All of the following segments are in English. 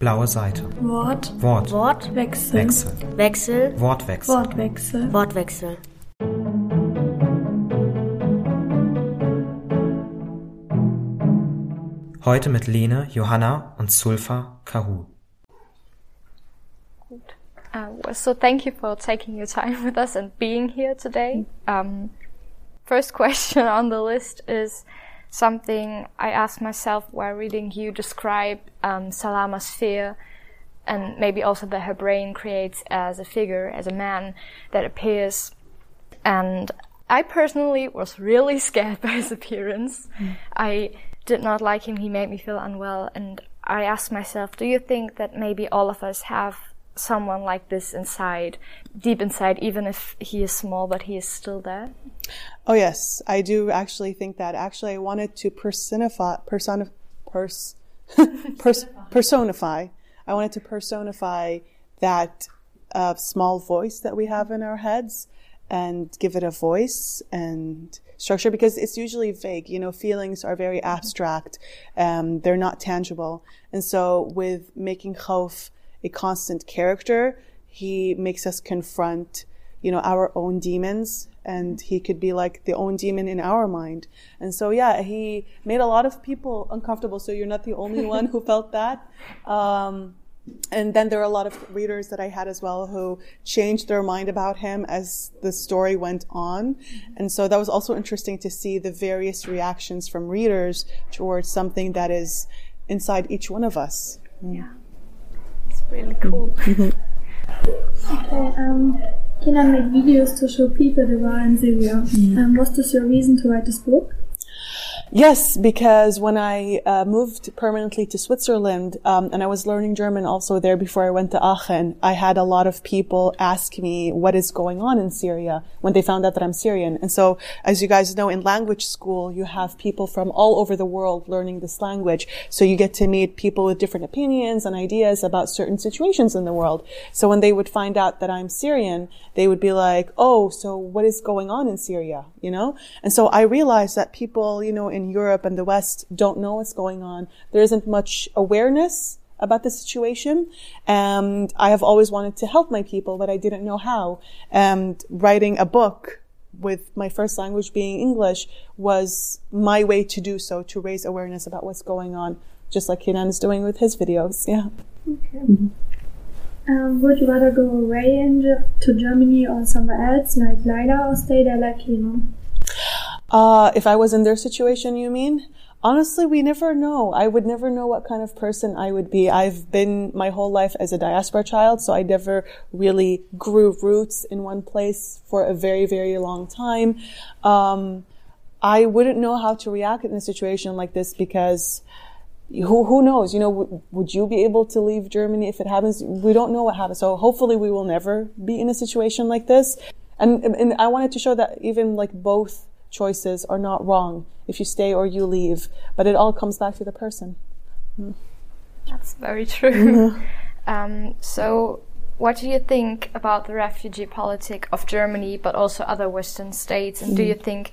Blaue Seite. Wort. Wort. Wort. Wechsel. Wechsel. Wechsel. Wortwechsel. Wortwechsel. Wortwechsel. Heute mit Lene, Johanna und Sulfa Kahu. Uh, so thank you for taking your time with us and being here today. Um, first question on the list is something I asked myself while reading you describe um, Salama's fear and maybe also that her brain creates as a figure, as a man that appears. And I personally was really scared by his appearance. I did not like him. He made me feel unwell. And I asked myself, do you think that maybe all of us have someone like this inside, deep inside, even if he is small, but he is still there? Oh yes, I do actually think that. Actually, I wanted to personify, persona, pers, pers, personify. I wanted to personify that uh, small voice that we have in our heads and give it a voice and structure because it's usually vague. You know, feelings are very abstract. Um, they're not tangible. And so with making Khawf a constant character, he makes us confront, you know, our own demons and he could be like the own demon in our mind. And so, yeah, he made a lot of people uncomfortable. So you're not the only one who felt that. Um, and then there are a lot of readers that I had as well who changed their mind about him as the story went on. And so that was also interesting to see the various reactions from readers towards something that is inside each one of us. Yeah. It's really cool. Okay, um, Kenan made videos to show people the war in Syria. Um, was this your reason to write this book? Yes, because when I uh, moved permanently to Switzerland, um, and I was learning German also there before I went to Aachen, I had a lot of people ask me what is going on in Syria when they found out that I'm Syrian. And so, as you guys know, in language school, you have people from all over the world learning this language. So you get to meet people with different opinions and ideas about certain situations in the world. So when they would find out that I'm Syrian, they would be like, "Oh, so what is going on in Syria?" You know. And so I realized that people, you know, in Europe and the West don't know what's going on. There isn't much awareness about the situation. And I have always wanted to help my people, but I didn't know how. And writing a book with my first language being English was my way to do so, to raise awareness about what's going on, just like Kenan is doing with his videos. Yeah. Okay. Um, would you rather go away in Ge- to Germany or somewhere else, like Layla, or stay there like Kenan? Uh, if I was in their situation, you mean? Honestly, we never know. I would never know what kind of person I would be. I've been my whole life as a diaspora child, so I never really grew roots in one place for a very, very long time. Um, I wouldn't know how to react in a situation like this because who, who knows? You know, w- would you be able to leave Germany if it happens? We don't know what happens. So hopefully we will never be in a situation like this. And, and I wanted to show that even like both choices are not wrong if you stay or you leave, but it all comes back to the person. Hmm. That's very true. Mm-hmm. um, so, what do you think about the refugee politic of Germany, but also other Western states? And do you mm-hmm. think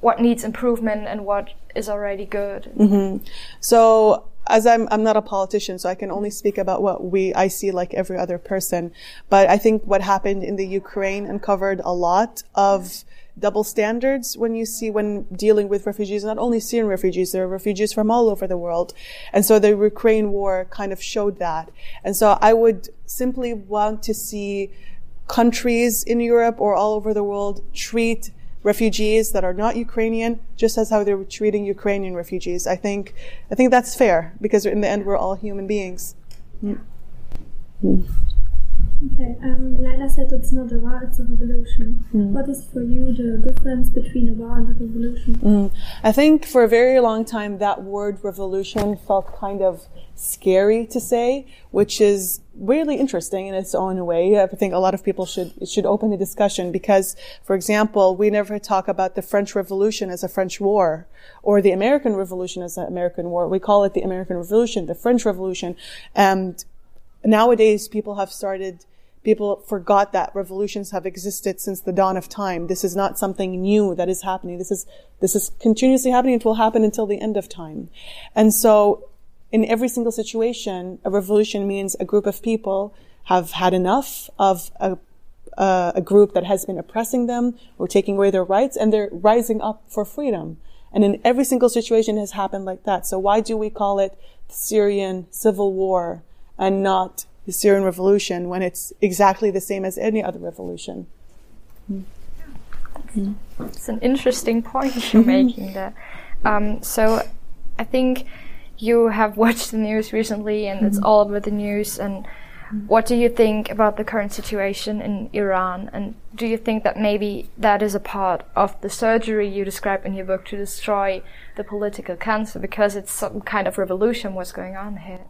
what needs improvement and what is already good? Mm-hmm. So as I'm, I'm not a politician, so I can only speak about what we, I see like every other person. But I think what happened in the Ukraine uncovered a lot of double standards when you see when dealing with refugees, not only Syrian refugees, there are refugees from all over the world. And so the Ukraine war kind of showed that. And so I would simply want to see countries in Europe or all over the world treat refugees that are not Ukrainian just as how they're treating Ukrainian refugees. I think, I think that's fair because in the end we're all human beings. Okay, um, Layla said it's not a war, it's a revolution. Mm. What is for you the difference between a war and a revolution? Mm. I think for a very long time that word revolution felt kind of scary to say, which is really interesting in its own way. I think a lot of people should it should open a discussion because, for example, we never talk about the French Revolution as a French war or the American Revolution as an American war. We call it the American Revolution, the French Revolution, and nowadays people have started people forgot that revolutions have existed since the dawn of time this is not something new that is happening this is this is continuously happening it will happen until the end of time and so in every single situation, a revolution means a group of people have had enough of a, uh, a group that has been oppressing them or taking away their rights, and they're rising up for freedom. And in every single situation has happened like that. So why do we call it the Syrian civil war and not the Syrian revolution when it's exactly the same as any other revolution? It's an interesting point you're mm-hmm. making there. Um, so I think you have watched the news recently and it's mm-hmm. all over the news and mm-hmm. what do you think about the current situation in Iran? And do you think that maybe that is a part of the surgery you describe in your book to destroy the political cancer because it's some kind of revolution what's going on here?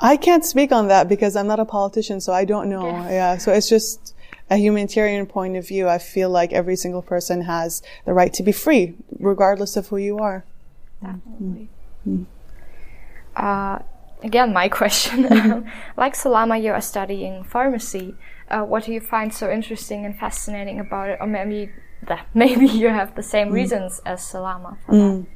I can't speak on that because I'm not a politician, so I don't know. Yeah. Yeah. So it's just a humanitarian point of view. I feel like every single person has the right to be free, regardless of who you are. Definitely. Uh, again, my question. like Salama, you are studying pharmacy. Uh, what do you find so interesting and fascinating about it? Or maybe that maybe you have the same reasons as Salama for that.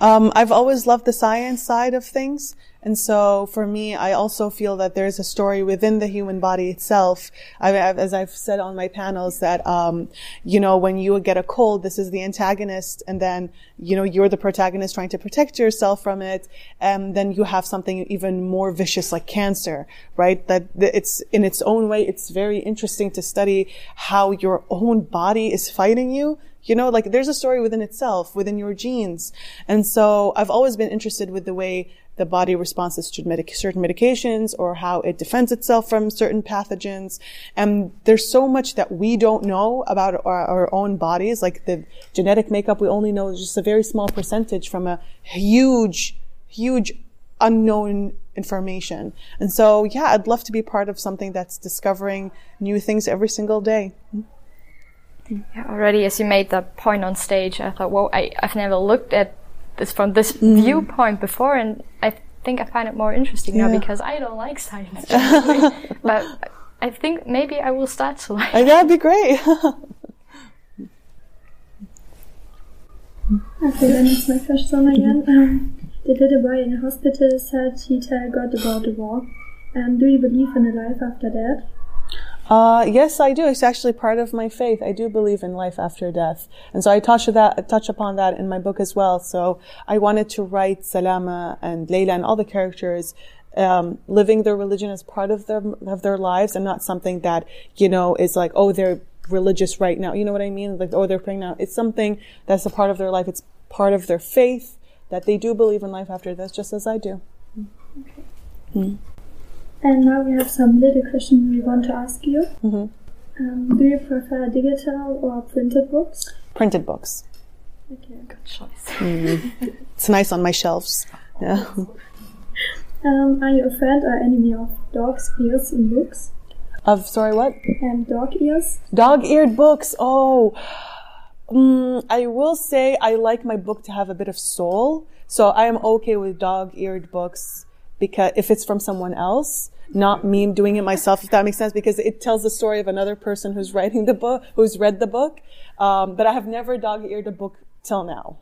Um, I've always loved the science side of things. And so for me, I also feel that there's a story within the human body itself. I, I've, as I've said on my panels that, um, you know, when you get a cold, this is the antagonist and then, you know, you're the protagonist trying to protect yourself from it. And then you have something even more vicious like cancer, right? That it's in its own way, it's very interesting to study how your own body is fighting you you know, like there's a story within itself, within your genes. And so I've always been interested with the way the body responds to medic- certain medications or how it defends itself from certain pathogens. And there's so much that we don't know about our, our own bodies, like the genetic makeup. We only know just a very small percentage from a huge, huge unknown information. And so, yeah, I'd love to be part of something that's discovering new things every single day. Yeah, already as you made that point on stage, I thought, well, I, I've never looked at this from this viewpoint before, and I think I find it more interesting now because I don't like science. but I think maybe I will start to like. And that'd be great. Okay, then it's my question again. Um, the little boy in the hospital said he tell God about the war. Um, do you believe in a life after that? Uh, yes, I do. It's actually part of my faith. I do believe in life after death. And so I touch that, touch upon that in my book as well. So I wanted to write Salama and Layla and all the characters, um, living their religion as part of their, of their lives and not something that, you know, is like, oh, they're religious right now. You know what I mean? Like, oh, they're praying now. It's something that's a part of their life. It's part of their faith that they do believe in life after death, just as I do. And now we have some little questions we want to ask you. Mhm. Um, do you prefer digital or printed books? Printed books. Okay. good choice. It's nice on my shelves. Yeah. Um, are you a friend or enemy of dog's ears in books? Of, sorry, what? And dog ears? Dog-eared books. Oh, mm, I will say I like my book to have a bit of soul. So I am okay with dog-eared books because if it's from someone else, not me doing it myself, if that makes sense, because it tells the story of another person who's writing the book, who's read the book. Um, but I have never dog-eared a book till now.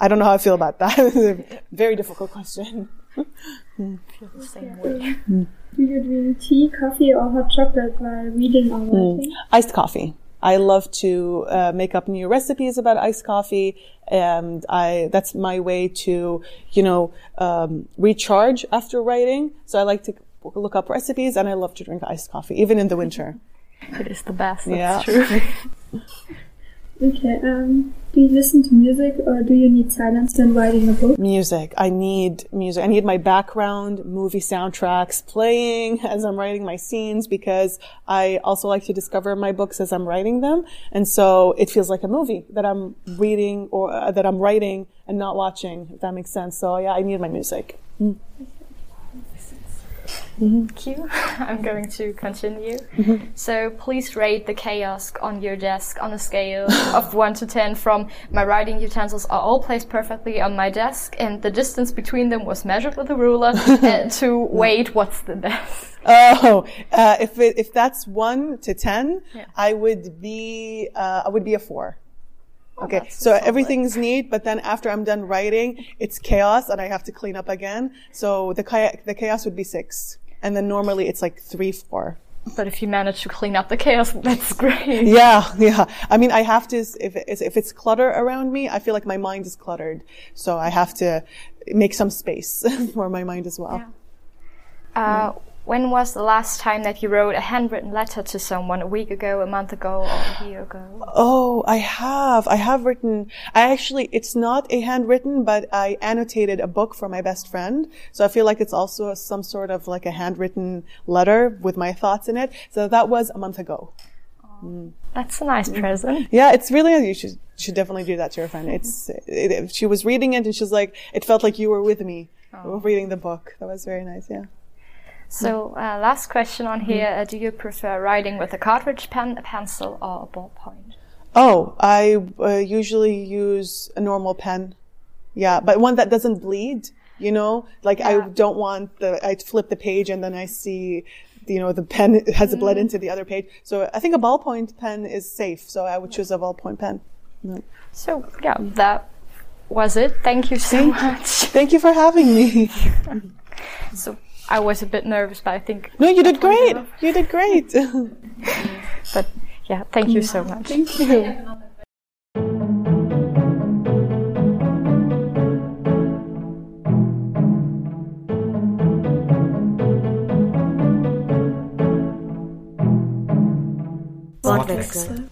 I don't know how I feel about that. It's a very difficult question. feel the same way. Do you drink tea, coffee, or hot chocolate while reading or writing? iced coffee. I love to uh, make up new recipes about iced coffee, and I that's my way to you know um, recharge after writing. So I like to look up recipes, and I love to drink iced coffee, even in the winter. It is the best. That's Yeah. true. Okay. Um, do you listen to music or do you need silence when writing a book? Music. I need music. I need my background movie soundtracks playing as I'm writing my scenes because I also like to discover my books as I'm writing them. And so it feels like a movie that I'm reading or uh, that I'm writing and not watching, if that makes sense. So yeah, I need my music. Q. I'm going to continue. Mm-hmm. So please rate the chaos on your desk on a scale of 1 to 10 from my writing utensils are all placed perfectly on my desk and the distance between them was measured with a ruler to wait what's the best. Oh, uh, if it, if that's one to ten, Yeah. I would be uh, I would be a four. Okay, that's so solid. everything's neat, but then after I'm done writing, it's chaos and I have to clean up again. So the cha- the chaos would be six, and then normally it's like three, four. But if you manage to clean up the chaos, that's great. Yeah, yeah. I mean, I have to. If it's, if it's clutter around me, I feel like my mind is cluttered. So I have to make some space for my mind as well. Uh, when was the last time that you wrote a handwritten letter to someone? A week ago, a month ago, or a year ago? Oh, I have. I have written. I actually, it's not a handwritten, but I annotated a book for my best friend. So I feel like it's also some sort of like a handwritten letter with my thoughts in it. So that was a month ago. That's a nice mm. present. Yeah, it's really, you should, should definitely do that to your friend. It's, it, it- she was reading it and she's like, it felt like you were with me reading the book. That was very nice. Yeah. So, uh, last question on here: uh, Do you prefer writing with a cartridge pen, a pencil, or a ballpoint? Oh, I uh, usually use a normal pen. Yeah, but one that doesn't bleed, you know? Like I don't want the, I flip the page and then I see, you know, the pen has bled into the other page. So I think a ballpoint pen is safe. So I would choose a ballpoint pen. No. So, yeah, that was it. Thank you so much. Thank you for having me. So, I was a bit nervous, but I think. No, you did great. You did great. But yeah, thank you so much. Thank you. Wortwechsel.